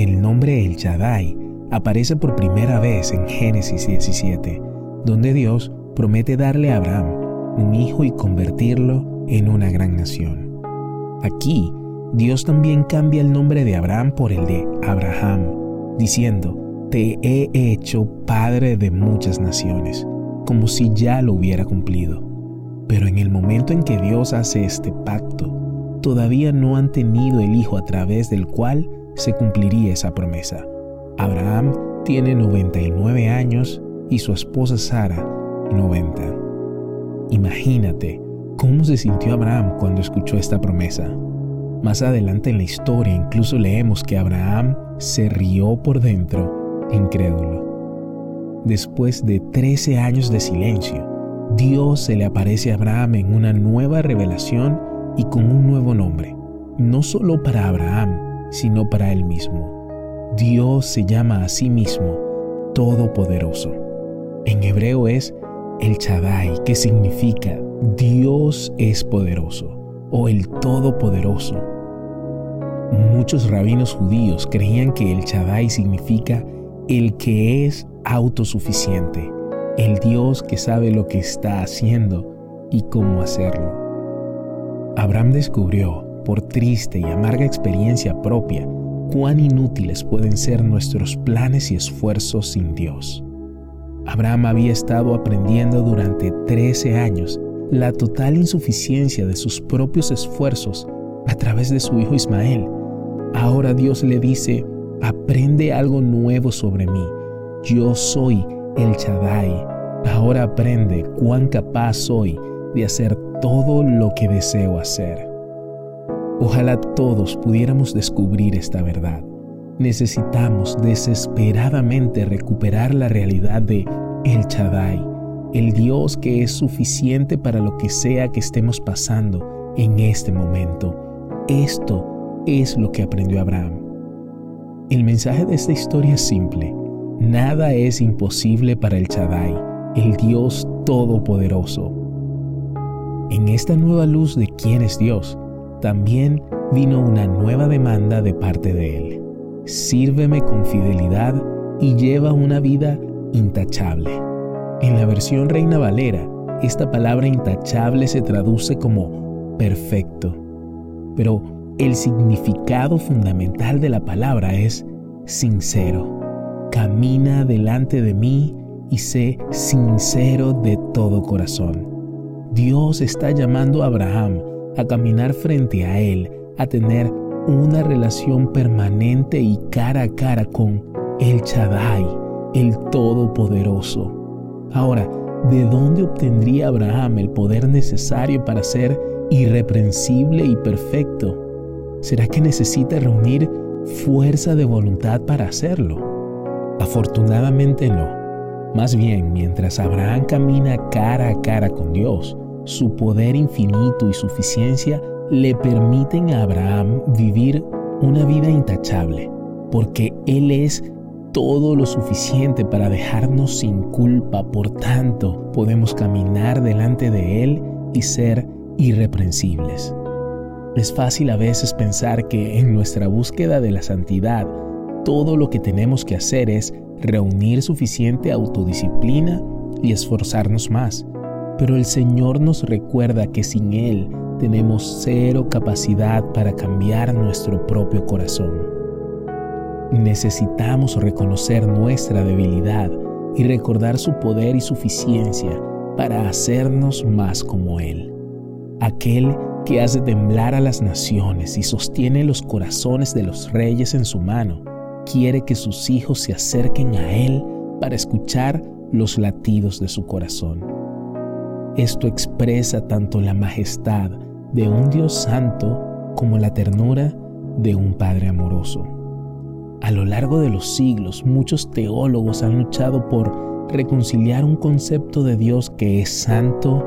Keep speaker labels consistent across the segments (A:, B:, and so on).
A: El nombre El Shaddai aparece por primera vez en Génesis 17, donde Dios promete darle a Abraham un hijo y convertirlo en una gran nación. Aquí, Dios también cambia el nombre de Abraham por el de Abraham, diciendo, Te he hecho padre de muchas naciones, como si ya lo hubiera cumplido. Pero en el momento en que Dios hace este pacto, todavía no han tenido el hijo a través del cual se cumpliría esa promesa. Abraham tiene 99 años y su esposa Sara 90. Imagínate cómo se sintió Abraham cuando escuchó esta promesa. Más adelante en la historia incluso leemos que Abraham se rió por dentro, incrédulo. Después de 13 años de silencio, Dios se le aparece a Abraham en una nueva revelación y con un nuevo nombre, no solo para Abraham, sino para él mismo. Dios se llama a sí mismo Todopoderoso. En hebreo es el Shaddai, que significa Dios es poderoso o el Todopoderoso. Muchos rabinos judíos creían que el Shaddai significa el que es autosuficiente, el Dios que sabe lo que está haciendo y cómo hacerlo. Abraham descubrió, por triste y amarga experiencia propia, cuán inútiles pueden ser nuestros planes y esfuerzos sin Dios. Abraham había estado aprendiendo durante 13 años la total insuficiencia de sus propios esfuerzos a través de su hijo Ismael. Ahora Dios le dice, aprende algo nuevo sobre mí. Yo soy el Shaddai. Ahora aprende cuán capaz soy de hacer todo lo que deseo hacer. Ojalá todos pudiéramos descubrir esta verdad. Necesitamos desesperadamente recuperar la realidad de El Shaddai, el Dios que es suficiente para lo que sea que estemos pasando en este momento. Esto es lo que aprendió Abraham. El mensaje de esta historia es simple. Nada es imposible para el Shaddai, el Dios Todopoderoso. En esta nueva luz de quién es Dios, también vino una nueva demanda de parte de Él. Sírveme con fidelidad y lleva una vida intachable. En la versión Reina Valera, esta palabra intachable se traduce como perfecto, pero el significado fundamental de la palabra es sincero. Camina delante de mí y sé sincero de todo corazón. Dios está llamando a Abraham a caminar frente a Él, a tener una relación permanente y cara a cara con el Shaddai, el Todopoderoso. Ahora, ¿de dónde obtendría Abraham el poder necesario para ser irreprensible y perfecto? ¿Será que necesita reunir fuerza de voluntad para hacerlo? Afortunadamente no. Más bien, mientras Abraham camina cara a cara con Dios, su poder infinito y suficiencia le permiten a Abraham vivir una vida intachable, porque Él es todo lo suficiente para dejarnos sin culpa, por tanto podemos caminar delante de Él y ser irreprensibles. Es fácil a veces pensar que en nuestra búsqueda de la santidad, todo lo que tenemos que hacer es reunir suficiente autodisciplina y esforzarnos más. Pero el Señor nos recuerda que sin Él tenemos cero capacidad para cambiar nuestro propio corazón. Necesitamos reconocer nuestra debilidad y recordar su poder y suficiencia para hacernos más como Él. Aquel que hace temblar a las naciones y sostiene los corazones de los reyes en su mano, quiere que sus hijos se acerquen a Él para escuchar los latidos de su corazón. Esto expresa tanto la majestad de un Dios santo como la ternura de un Padre amoroso. A lo largo de los siglos, muchos teólogos han luchado por reconciliar un concepto de Dios que es santo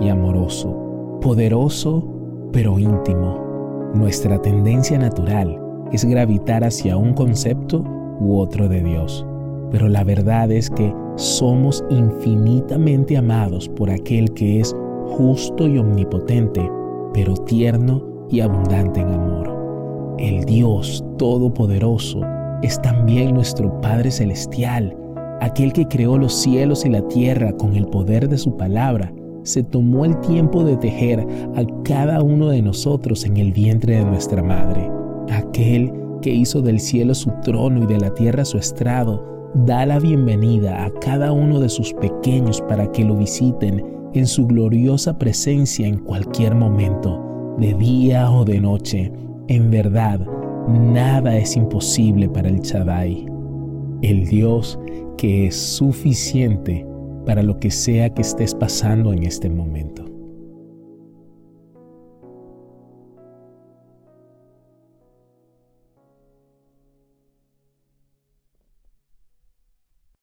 A: y amoroso, poderoso pero íntimo. Nuestra tendencia natural es gravitar hacia un concepto u otro de Dios. Pero la verdad es que somos infinitamente amados por aquel que es justo y omnipotente, pero tierno y abundante en amor. El Dios Todopoderoso es también nuestro Padre Celestial, aquel que creó los cielos y la tierra con el poder de su palabra, se tomó el tiempo de tejer a cada uno de nosotros en el vientre de nuestra madre. Aquel que hizo del cielo su trono y de la tierra su estrado, da la bienvenida a cada uno de sus pequeños para que lo visiten en su gloriosa presencia en cualquier momento, de día o de noche. En verdad, nada es imposible para el Chadai, el Dios que es suficiente para lo que sea que estés pasando en este momento.